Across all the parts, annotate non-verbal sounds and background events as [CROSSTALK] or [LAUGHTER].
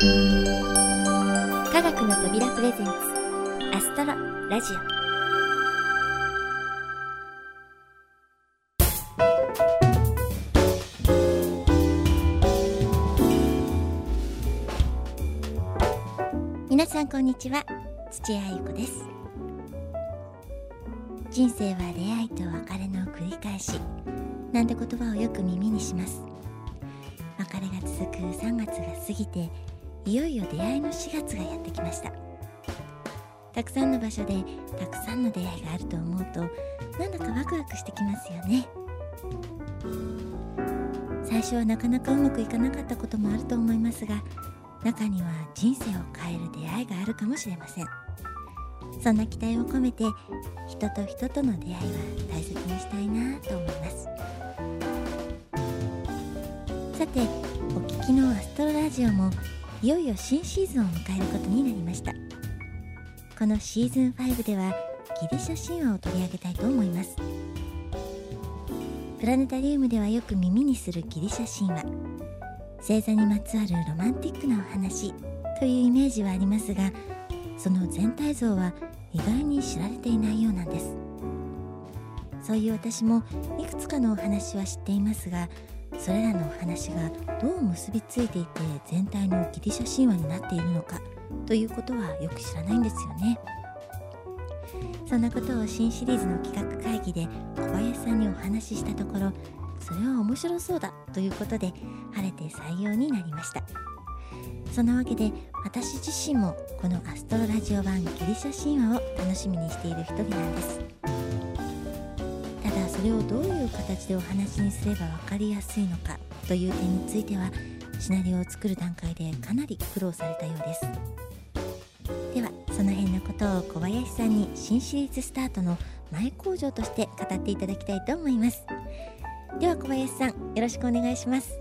科学の扉プレゼンツアストロラジオ。皆さんこんにちは土屋ゆ子です。人生は出会いと別れの繰り返しなんて言葉をよく耳にします。別れが続く3月が過ぎていよいよ出会いの4月がやってきました。たくさんの場所でたくさんの出会いがあると思うとなんだかワクワクしてきますよね。最初はなかなかうまくいかなかったこともあると思いますが中には人生を変える出会いがあるかもしれません。そんな期待を込めて人と人との出会いは大切にしたいなと思います。さてお聞きのアストロラジオもいよいよ新シーズンを迎えることになりました。このシーズン5ではギリシャ神話を取り上げたいと思います。プラネタリウムではよく耳にするギリシャ神話。星座にまつわるロマンティックなお話というイメージはありますがその全体像は意外に知られていないようなんです。そういう私もいくつかのお話は知っていますがそれらのお話がどう結びついていて全体のギリシャ神話になっているのかということはよく知らないんですよね。そんなことを新シリーズの企画会議で小林さんにお話ししたところそれは面白そうだということで晴れて採用になりました。そんなわけで私自身もこのアストロラジオ版ギリシャ神話を楽しみにしている一人なんです。それをどういう形でお話にすれば分かりやすいのかという点についてはシナリオを作る段階でかなり苦労されたようです。ではその辺のことを小林さんに新シリーズスタートの前工場として語っていただきたいと思います。では小林さんよろしくお願いします。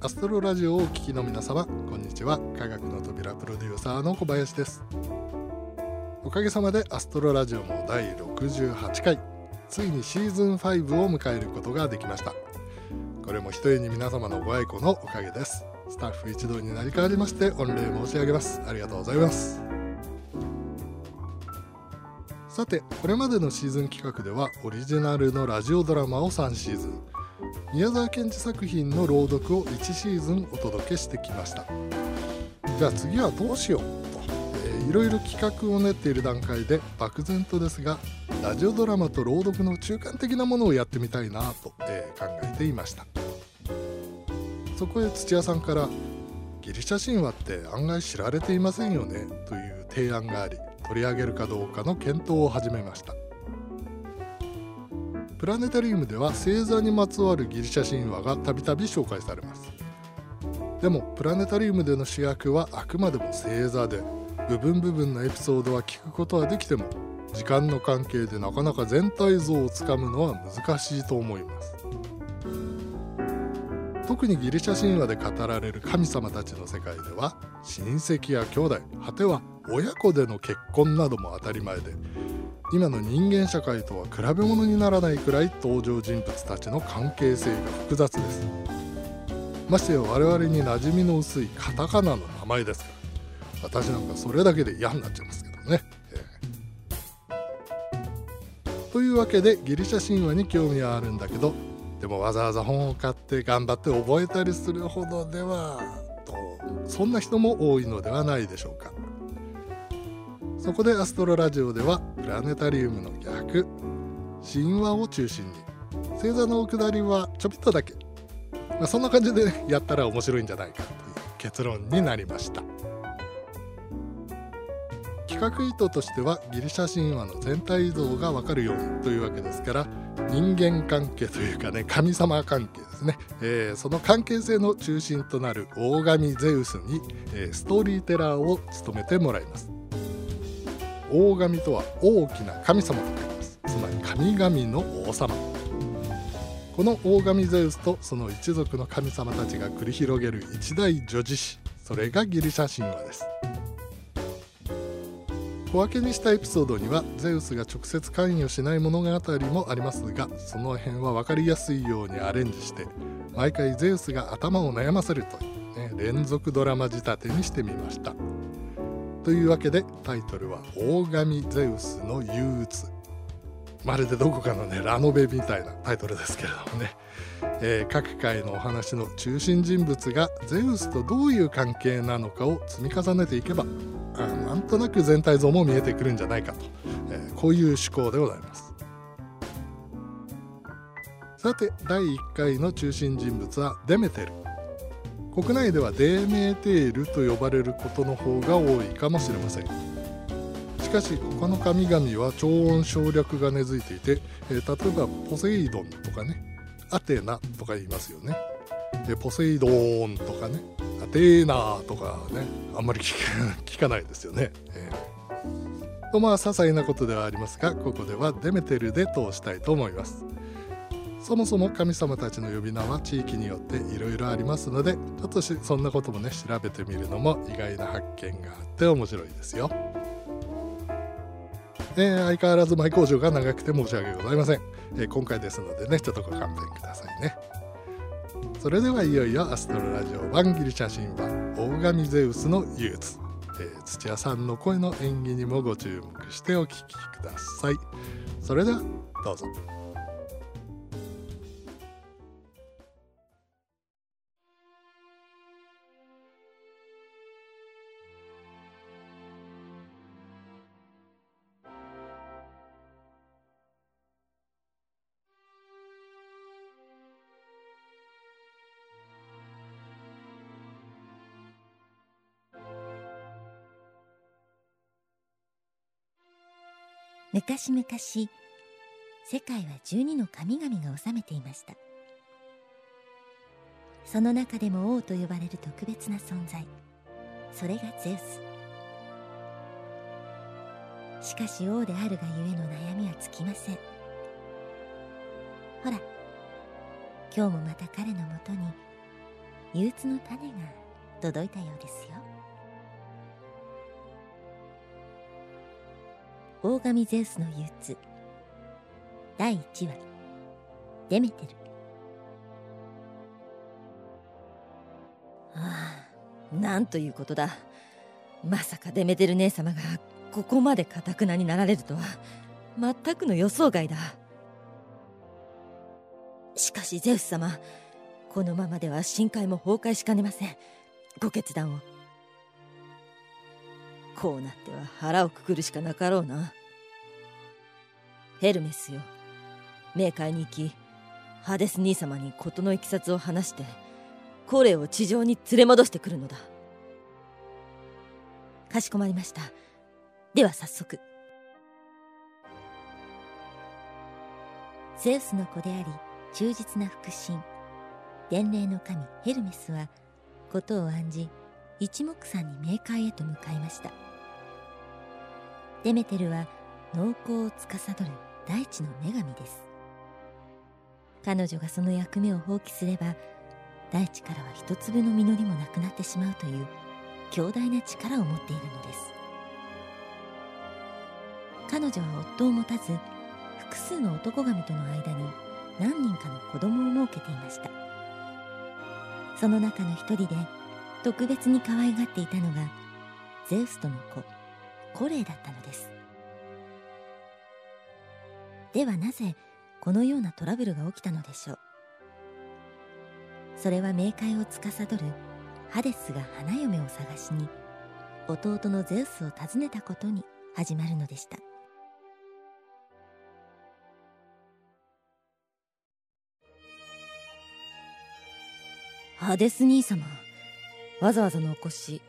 アストロラジオをお聞きの皆様こんにちは。科学の扉プロデューサーの小林です。おかげさまでアストロラジオも第68回ついにシーズン5を迎えることができました。これもひとえに皆様のご愛顧のおかげです。スタッフ一同になり代わりまして御礼申し上げます。ありがとうございます。さてこれまでのシーズン企画ではオリジナルのラジオドラマを3シーズン宮沢賢治作品の朗読を1シーズンお届けしてきました。じゃあ次はどうしよう、いろいろ企画を練っている段階で漠然とですがラジオドラマと朗読の中間的なものをやってみたいなと、えー、考えていました。そこへ土屋さんから「ギリシャ神話って案外知られていませんよね」という提案があり取り上げるかどうかの検討を始めました。プラネタリウムでは星座にまつわるギリシャ神話がたびたび紹介されます。でもプラネタリウムでの主役はあくまでも星座で部分部分のエピソードは聞くことはできても時間の関係でなかなか全体像をつかむのは難しいと思います。特にギリシャ神話で語られる神様たちの世界では親戚や兄弟果ては親子での結婚なども当たり前で今の人間社会とは比べ物にならないくらい登場人物たちの関係性が複雑です。ましてや我々に馴染みの薄いカタカナの名前ですから私なんかそれだけで嫌になっちゃいますけどね、えー、というわけでギリシャ神話に興味はあるんだけどでもわざわざ本を買って頑張って覚えたりするほどではとそんな人も多いのではないでしょうか。そこでアストロラジオではプラネタリウムの逆神話を中心に星座の下りはちょびっとだけ、まあ、そんな感じで、ね、やったら面白いんじゃないかという結論になりました。企画意図としてはギリシャ神話の全体像がわかるようにというわけですから人間関係というかね神様関係ですね、えー、その関係性の中心となる大神ゼウスに、えー、ストーリーテラーを務めてもらいます。大神とは大きな神様と書きます。つまり神々の王様。この大神ゼウスとその一族の神様たちが繰り広げる一大女子史。それがギリシャ神話です。小分けにしたエピソードにはゼウスが直接関与しない物語もありますがその辺は分かりやすいようにアレンジして毎回ゼウスが頭を悩ませるというね、連続ドラマ仕立てにしてみました。というわけでタイトルは「大神ゼウスの憂鬱」まるでどこかのねラノベみたいなタイトルですけれどもね、[LAUGHS] えー、各回のお話の中心人物がゼウスとどういう関係なのかを積み重ねていけばあなんとなく全体像も見えてくるんじゃないかと、えー、こういう趣向でございます。さて第1回の中心人物はデメテル。国内ではデーメーテールと呼ばれることの方が多いかもしれません。しかし他の神々は超音省略が根付いていて、えー、例えばポセイドンとかねアテナとか言いますよね。でポセイドーンとかねアテーナとかねあんまり [LAUGHS] 聞かないですよね、えー、とまあ些細なことではありますがここではデメテルで通したいと思います。そもそも神様たちの呼び名は地域によっていろいろありますのでちょっとそんなこともね調べてみるのも意外な発見があって面白いですよ。えー、相変わらず前工場が長くて申し訳ございません、えー、今回ですのでねちょっとご勘弁くださいね。それではいよいよアストロラジオ番ギリ写真版大神ゼウスの憂鬱、えー、土屋さんの声の演技にもご注目してお聴きください。それではどうぞ。昔々世界は12の神々が治めていました。その中でも王と呼ばれる特別な存在。それがゼウス。しかし王であるがゆえの悩みは尽きません。ほら今日もまた彼のもとに憂鬱の種が届いたようですよ。大神ゼウスの憂鬱。第1話。デメテル。ああなんということだ。まさかデメテル姉様がここまでかたくなになられるとは。全くの予想外だ。しかしゼウス様このままでは深海も崩壊しかねません。ご決断を。こうなっては腹をくくるしかなかろうな。ヘルメスよ。冥界に行きハデス兄様に事のいきさつを話してコレを地上に連れ戻してくるのだ。かしこまりました。では早速。ゼウスの子であり忠実な腹心。伝令の神ヘルメスは事を案じ一目散に冥界へと向かいました。デメテルは農耕を司る大地の女神です。彼女がその役目を放棄すれば大地からは一粒の実りもなくなってしまうという強大な力を持っているのです。彼女は夫を持たず複数の男神との間に何人かの子供を設けていました。その中の一人で特別に可愛がっていたのがゼウスとの子。コレイだったのです。ではなぜこのようなトラブルが起きたのでしょう。それは冥界を司るハデスが花嫁を探しに弟のゼウスを訪ねたことに始まるのでした。ハデス兄様わざわざのお越し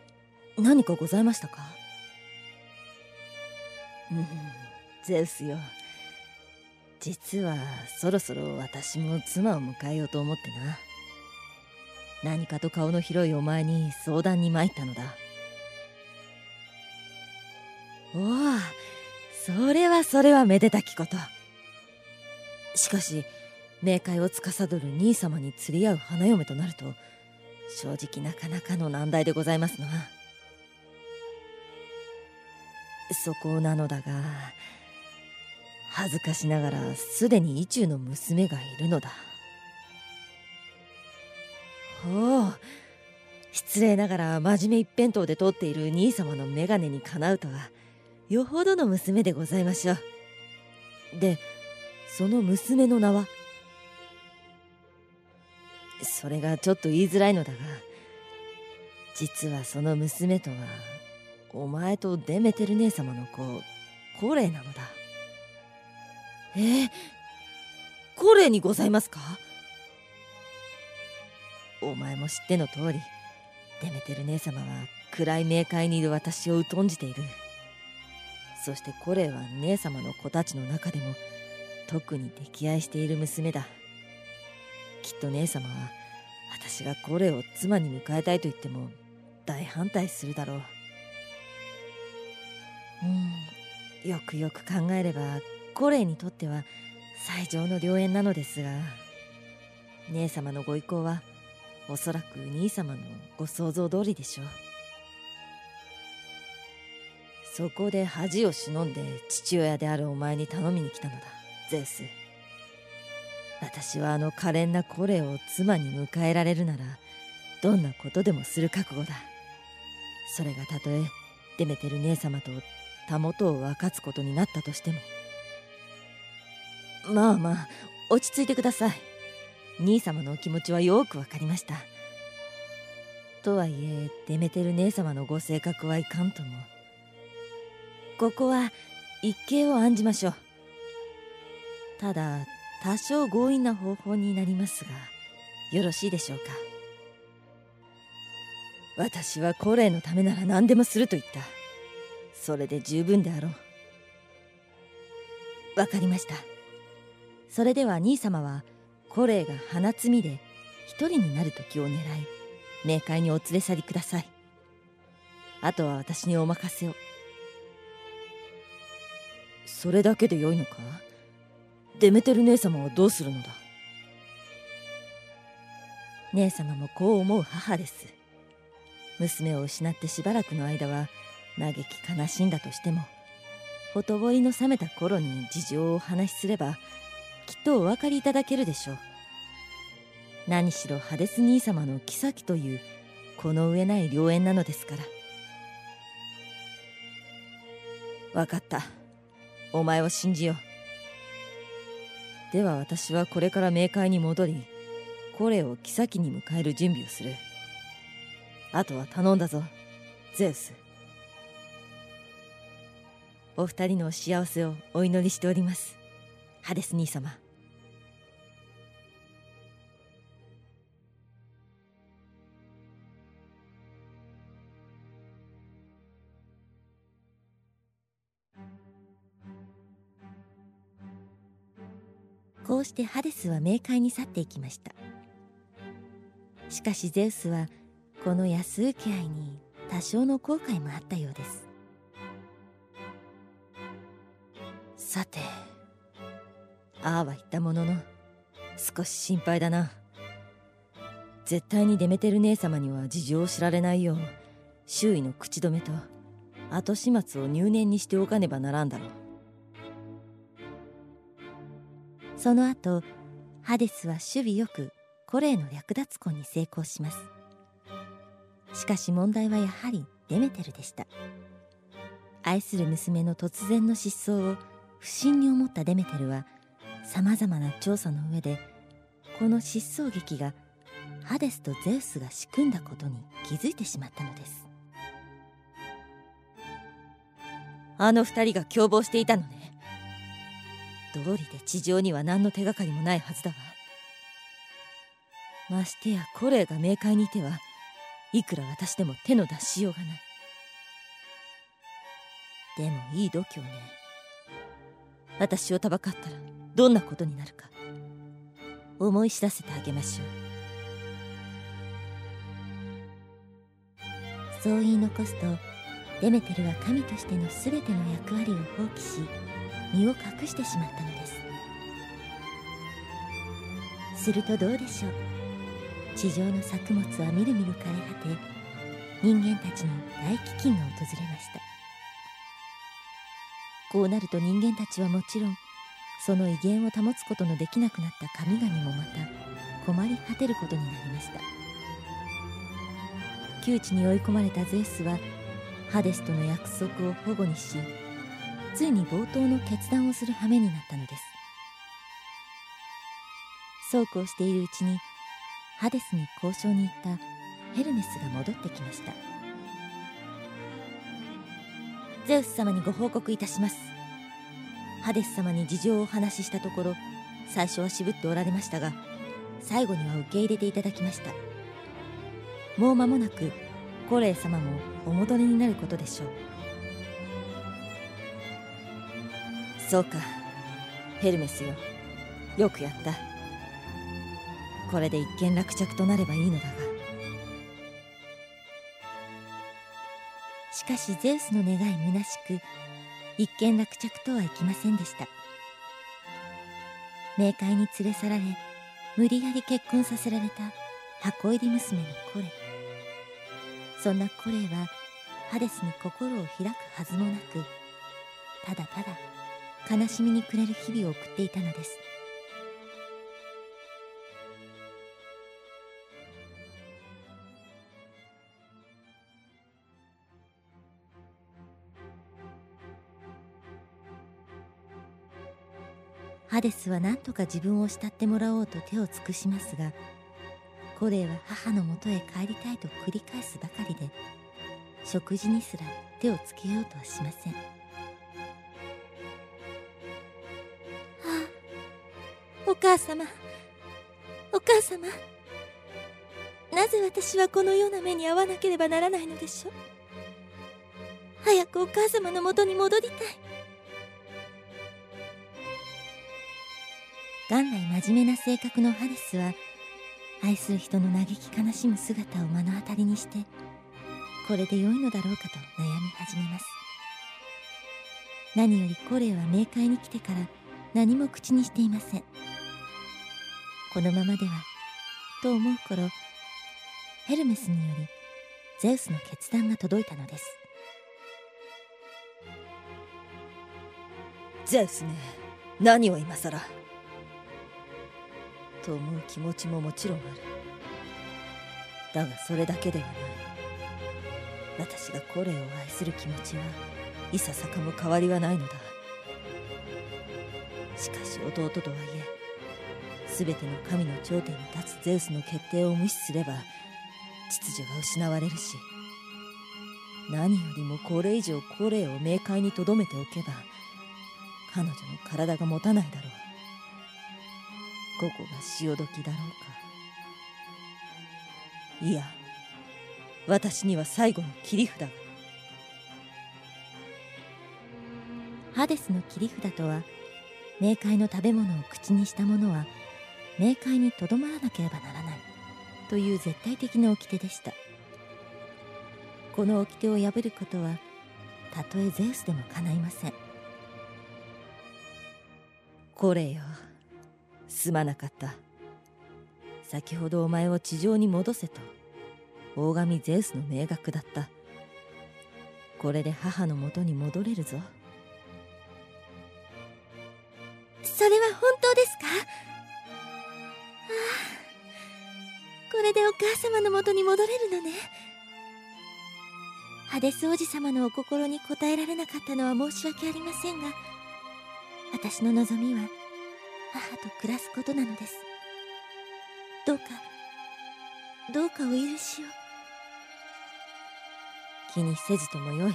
何かございましたか？うん。ゼウスよ。実はそろそろ私も妻を迎えようと思ってな。何かと顔の広いお前に相談に参ったのだ。おおそれはそれはめでたきこと。しかし冥界を司る兄様に釣り合う花嫁となると正直なかなかの難題でございますな。そこなのだが恥ずかしながらすでに意中の娘がいるのだ。ほう失礼ながら真面目一辺倒で通っている兄様の眼鏡にかなうとはよほどの娘でございましょう。でその娘の名は？それがちょっと言いづらいのだが実はその娘とはお前とデメテル姉様の子コレイなのだ。えー、コレイにございますか？お前も知っての通りデメテル姉様は暗い冥界にいる私を疎んじている。そしてコレイは姉様の子たちの中でも特に溺愛している娘だ。きっと姉様は私がコレイを妻に迎えたいと言っても大反対するだろう。うん。よくよく考えればコレイにとっては最上の良縁なのですが姉様のご意向はおそらく兄様のご想像通りでしょう。そこで恥を忍んで父親であるお前に頼みに来たのだゼウス。私はあの可憐なコレを妻に迎えられるならどんなことでもする覚悟だ。それがたとえデメテル姉様とたもとを分かつことになったとしても。まあまあ落ち着いてください。兄様のお気持ちはよくわかりました。とはいえデメテル姉様のご性格はいかんとも。ここは一計を案じましょう。ただ多少強引な方法になりますがよろしいでしょうか。私はコレのためなら何でもすると言った。それで十分であろう。わかりました。それでは兄様はコレイが花摘みで一人になる時を狙い冥界にお連れ去りください。あとは私にお任せを。それだけでよいのか？デメテル姉様はどうするのだ？姉様もこう思う母です。娘を失ってしばらくの間は嘆き悲しんだとしてもほとぼりの冷めた頃に事情をお話しすればきっとお分かりいただけるでしょう。何しろハデス兄様の妃というこの上ない良縁なのですから。分かった。お前を信じよう。では私はこれから冥界に戻りコレを妃に迎える準備をする。あとは頼んだぞ。ゼウス。お二人のお幸せをお祈りしております。ハデス兄様。こうしてハデスは冥界に去っていきました。しかしゼウスはこの安請け合いに多少の後悔もあったようです。さてああは言ったものの少し心配だな。絶対にデメテル姉様には事情を知られないよう周囲の口止めと後始末を入念にしておかねばならんだろう。その後ハデスは守備よくコレイの略奪婚に成功します。しかし問題はやはりデメテルでした。愛する娘の突然の失踪を不審に思ったデメテルはさまざまな調査の上でこの失踪劇がハデスとゼウスが仕組んだことに気づいてしまったのです。あの二人が共謀していたのね。道理で地上には何の手がかりもないはずだわ。ましてやコレイが冥界にいてはいくら私でも手の出しようがない。でもいい度胸ね。私をたばかったらどんなことになるか思い知らせてあげましょう。そう言い残すとデメテルは神としての全ての役割を放棄し身を隠してしまったのです。するとどうでしょう。地上の作物はみるみる枯れ果て人間たちに大飢饉が訪れました。こうなると人間たちはもちろんその威厳を保つことのできなくなった神々もまた困り果てることになりました。窮地に追い込まれたゼウスはハデスとの約束を保護にしついに冒頭の決断をする羽目になったのです。そうこうしているうちにハデスに交渉に行ったヘルメスが戻ってきました。ゼウス様にご報告いたします。ハデス様に事情をお話ししたところ最初は渋っておられましたが最後には受け入れていただきました。もう間もなくコレイ様もお戻りになることでしょう。そうか。ヘルメスよ。よくやった。これで一件落着となればいいのだが。かしゼウスの願い虚しく一件落着とはいきませんでした。冥界に連れ去られ無理やり結婚させられた箱入り娘のコレ。そんなコレはハデスに心を開くはずもなくただただ悲しみに暮れる日々を送っていたのです。ハデスは何とか自分を慕ってもらおうと手を尽くしますがコレイは母のもとへ帰りたいと繰り返すばかりで食事にすら手をつけようとはしません。はあお母様。お母様。なぜ私はこのような目に遭わなければならないのでしょう。早くお母様のもとに戻りたい。元来真面目な性格のハデスは愛する人の嘆き悲しむ姿を目の当たりにしてこれで良いのだろうかと悩み始めます。何よりコレイは冥界に来てから何も口にしていません。このままではと思う頃ヘルメスによりゼウスの決断が届いたのです。ゼウスね何を今さらと思う気持ちももちろんある。だがそれだけではない。私がコレを愛する気持ちはいささかも変わりはないのだ。しかし弟とはいえ全ての神の頂点に立つゼウスの決定を無視すれば秩序が失われるし何よりもこれ以上コレを冥界に留めておけば彼女の体が持たないだろう。ここが潮時だろうか。いや私には最後の切り札が。ハデスの切り札とは冥界の食べ物を口にした者は冥界にとどまらなければならない。という絶対的な掟でした。この掟を破ることはたとえゼウスでも構いません。これよ。すまなかった。先ほどお前を地上に戻せと大神ゼウスの命学だった。これで母のもとに戻れるぞ。それは本当ですか？ああこれでお母様のもとに戻れるのね。ハデス王子様のお心に応えられなかったのは申し訳ありませんが私の望みは母と暮らすことなのです。どうかどうかお許しを。気にせずともよい。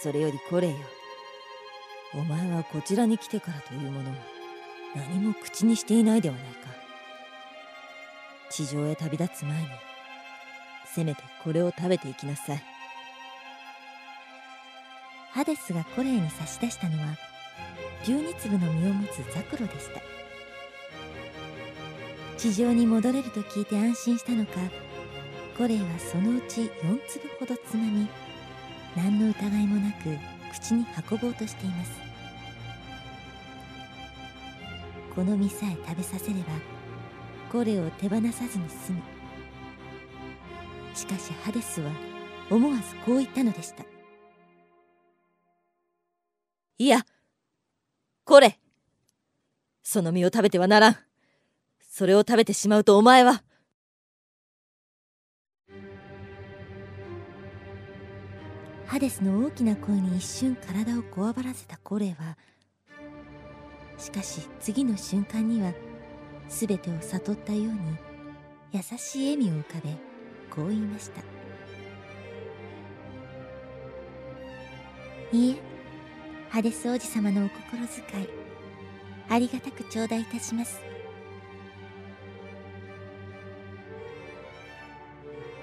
それよりこれよ。お前はこちらに来てからというものを何も口にしていないではないか。地上へ旅立つ前にせめてこれを食べていきなさい。ハデスがコレイに差し出したのは12粒の実を持つザクロでした。地上に戻れると聞いて安心したのかコレイはそのうち4粒ほどつまみ何の疑いもなく口に運ぼうとしています。この実さえ食べさせればコレイを手放さずに済む。しかしハデスは思わずこう言ったのでした。いやその実を食べてはならん。それを食べてしまうとお前は。ハデスの大きな声に一瞬体をこわばらせたコレはしかし次の瞬間には全てを悟ったように優しい笑みを浮かべこう言いました。いいえハデス王子様のお心遣い。ありがたく頂戴いたします。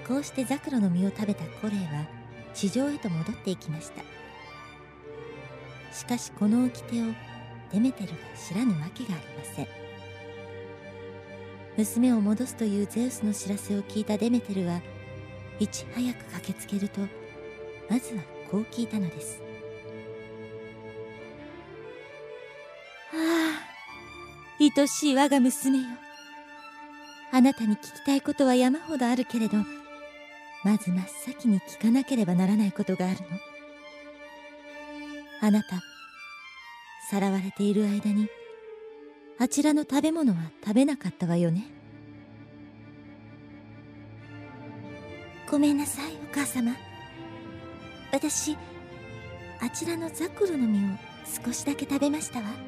こうしてザクロの実を食べたコレイは地上へと戻っていきました。しかしこの掟をデメテルが知らぬわけがありません。娘を戻すというゼウスの知らせを聞いたデメテルはいち早く駆けつけるとまずはこう聞いたのです。愛しい我が娘よ。あなたに聞きたいことは山ほどあるけれどまず真っ先に聞かなければならないことがあるの。あなたさらわれている間にあちらの食べ物は食べなかったわよね。ごめんなさいお母様。私あちらのザクロの実を少しだけ食べましたわ。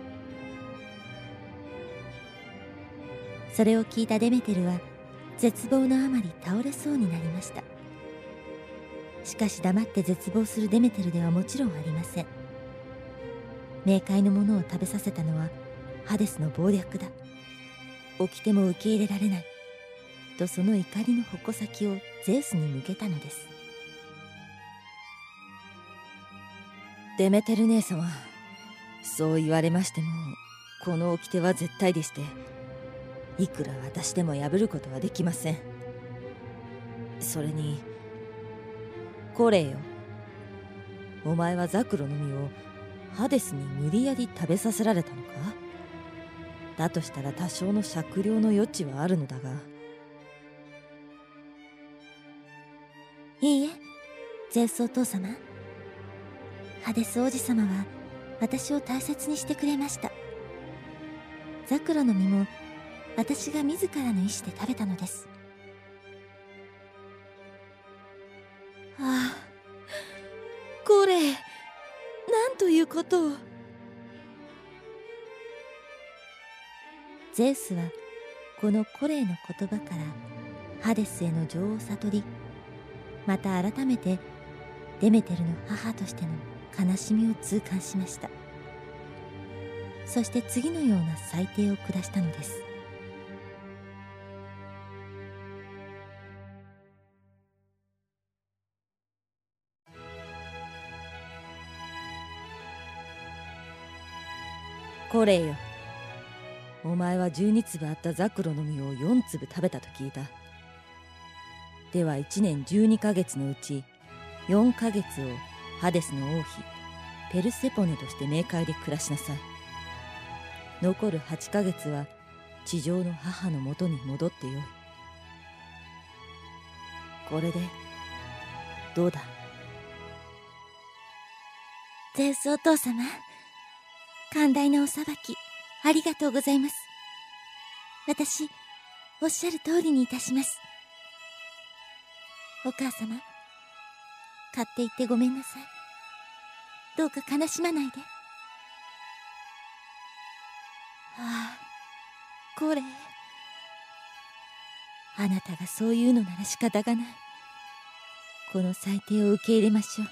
それを聞いたデメテルは絶望のあまり倒れそうになりました。しかし黙って絶望するデメテルではもちろんありません。冥界のものを食べさせたのはハデスの謀略だ。起きても受け入れられない。とその怒りの矛先をゼウスに向けたのです。デメテル姉様そう言われましてもこの掟は絶対でしていくら私でも破ることはできません。それにこれよ。お前はザクロの実をハデスに無理やり食べさせられたのか？だとしたら多少の酌量の余地はあるのだが。いいえゼウスお父様。ハデス王子様は私を大切にしてくれました。ザクロの実も私が自らの意思で食べたのです。ああ。これなんということを。ゼウスはこのコレイの言葉からハデスへの情を悟りまた改めてデメテルの母としての悲しみを痛感しました。そして次のような裁定を下したのです。これよ。お前は12粒あったザクロの実を4粒食べたと聞いた。では1年12ヶ月のうち4ヶ月をハデスの王妃ペルセポネとして冥界で暮らしなさい。残る8ヶ月は地上の母のもとに戻ってよい。これでどうだ？ゼウスお父様。寛大なお裁きありがとうございます。私おっしゃる通りにいたします。お母様買っていってごめんなさい。どうか悲しまないで。ああこれ。あなたがそういうのなら仕方がない。この裁定を受け入れましょう。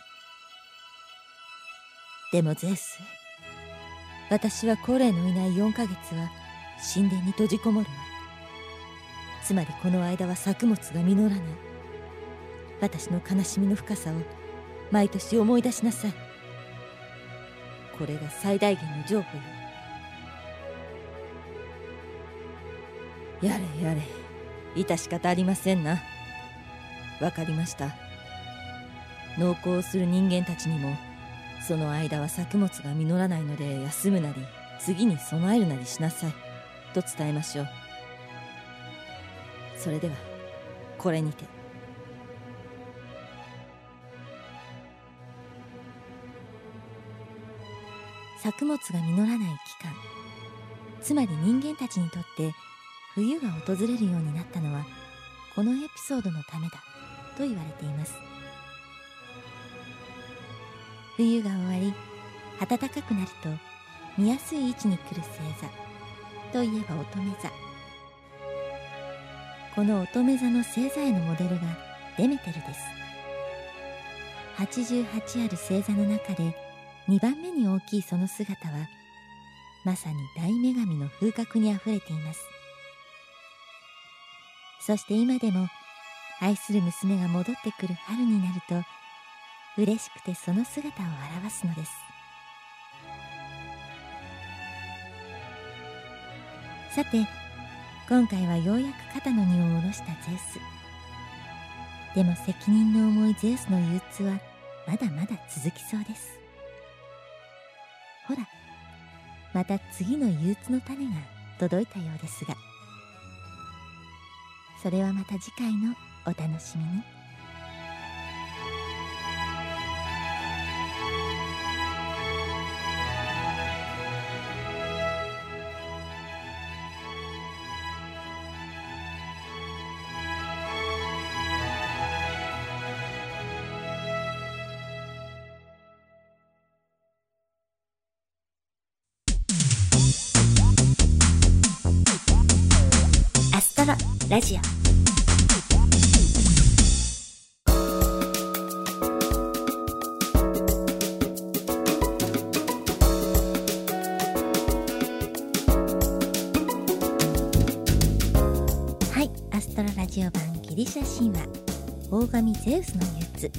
でもゼウス私はコレのいない4ヶ月は神殿に閉じこもるわ。つまりこの間は作物が実らない。私の悲しみの深さを毎年思い出しなさい。これが最大限の譲歩よ。やれやれ。致し方ありませんな。わかりました。農耕をする人間たちにもその間は作物が実らないので休むなり次に備えるなりしなさい。と伝えましょう。それではこれにて。作物が実らない期間。つまり人間たちにとって冬が訪れるようになったのはこのエピソードのためだと言われています。冬が終わり暖かくなると見やすい位置に来る星座といえば乙女座。この乙女座の星座へのモデルがデメテルです。88ある星座の中で2番目に大きいその姿はまさに大女神の風格にあふれています。そして今でも愛する娘が戻ってくる春になると嬉しくてその姿を表すのです。さて今回はようやく肩の荷を下ろしたゼウス。でも責任の重いゼウスの憂鬱はまだまだ続きそうです。ほらまた次の憂鬱の種が届いたようですが。それはまた次回のお楽しみに。ラジオ。はいアストロラジオ版ギリシャ神話。大神ゼウスの憂鬱。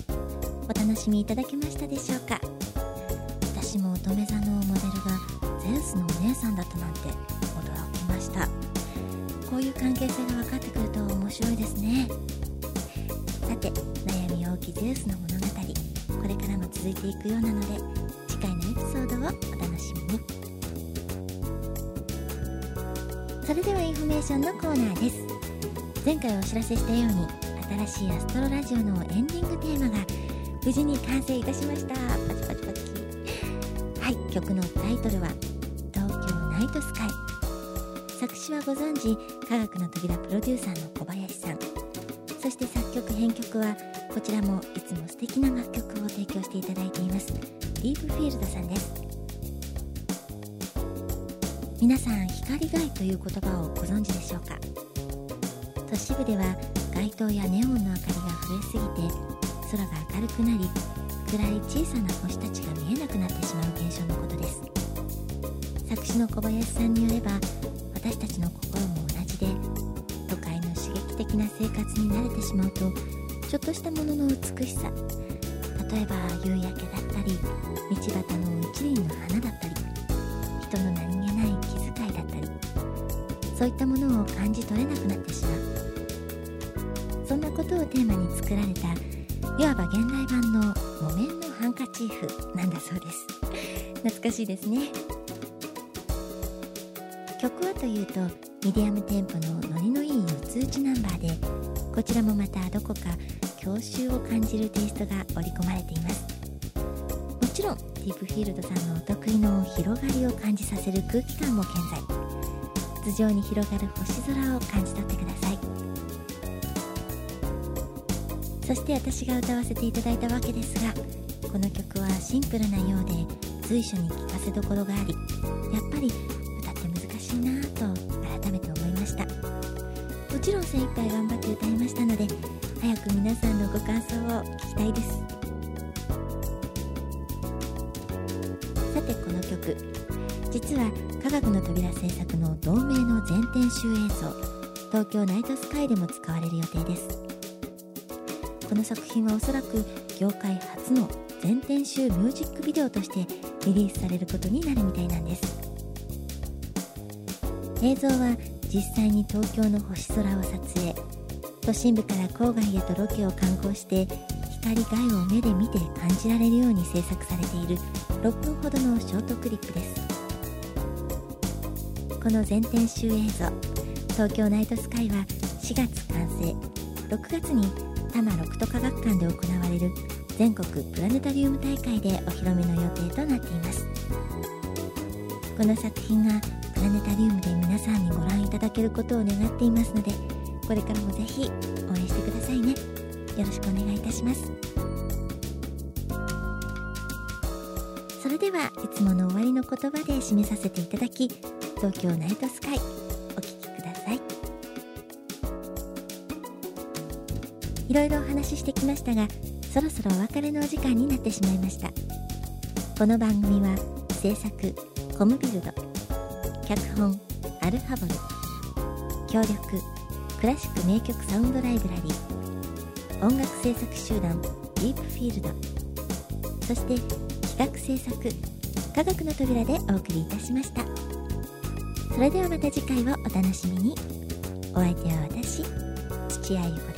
お楽しみいただけましたでしょうか？私も乙女座のモデルがゼウスのお姉さんだったなんて驚きました。こういう関係性が分かってくると面白いですね。さて悩み多きゼウスの物語これからも続いていくようなので次回のエピソードをお楽しみに。それではインフォメーションのコーナーです。前回お知らせしたように新しいアストロラジオのエンディングテーマが無事に完成いたしました。パチパチパチ。はい曲のタイトルは「東京ナイトスカイ」作詞はご存知科学の扉プロデューサーの小林さん。そして作曲編曲はこちらもいつも素敵な楽曲を提供していただいています。ディープフィールドさんです。皆さん光害という言葉をご存知でしょうか？都市部では街灯やネオンの明かりが増えすぎて空が明るくなり暗い小さな星たちが見えなくなってしまう現象のことです。作詞の小林さんによれば私たちの心も同じで都会の刺激的な生活に慣れてしまうとちょっとしたものの美しさ例えば夕焼けだったり道端の一輪の花だったり人の何気ない気遣いだったりそういったものを感じ取れなくなってしまう。そんなことをテーマに作られたいわば現代版の木綿のハンカチーフなんだそうです。懐かしいですね。曲はというとミディアムテンポのノリのいい四つ打ちナンバーでこちらもまたどこか郷愁を感じるテイストが織り込まれています。もちろんディープフィールドさんのお得意の広がりを感じさせる空気感も健在。頭上に広がる星空を感じ取ってください。そして私が歌わせていただいたわけですがこの曲はシンプルなようで随所に聴かせどころがありやっぱり精一杯頑張って歌いましたので早く皆さんのご感想を聞きたいです。さてこの曲。実は科学の扉制作の同名の全編集映像東京ナイトスカイでも使われる予定です。この作品はおそらく業界初の全編集ミュージックビデオとしてリリースされることになるみたいなんです。映像は実際に東京の星空を撮影。都心部から郊外へとロケを観光して光害を目で見て感じられるように制作されている6分ほどのショートクリップです。この全編集映像東京ナイトスカイは4月完成。6月に多摩六都科学館で行われる全国プラネタリウム大会でお披露目の予定となっています。この作品がプラネタリウムで皆さんにご覧いただけることを願っていますのでこれからもぜひ応援してくださいね。よろしくお願いいたします。それではいつもの終わりの言葉で締めさせていただき東京ナイトスカイお聴きください。いろいろお話ししてきましたがそろそろお別れのお時間になってしまいました。この番組は制作コムビルド脚本アルファボル協力クラシック名曲サウンドライブラリー。音楽制作集団ディープフィールド。そして企画制作科学の扉でお送りいたしました。それではまた次回をお楽しみに。お相手は私土屋ゆ子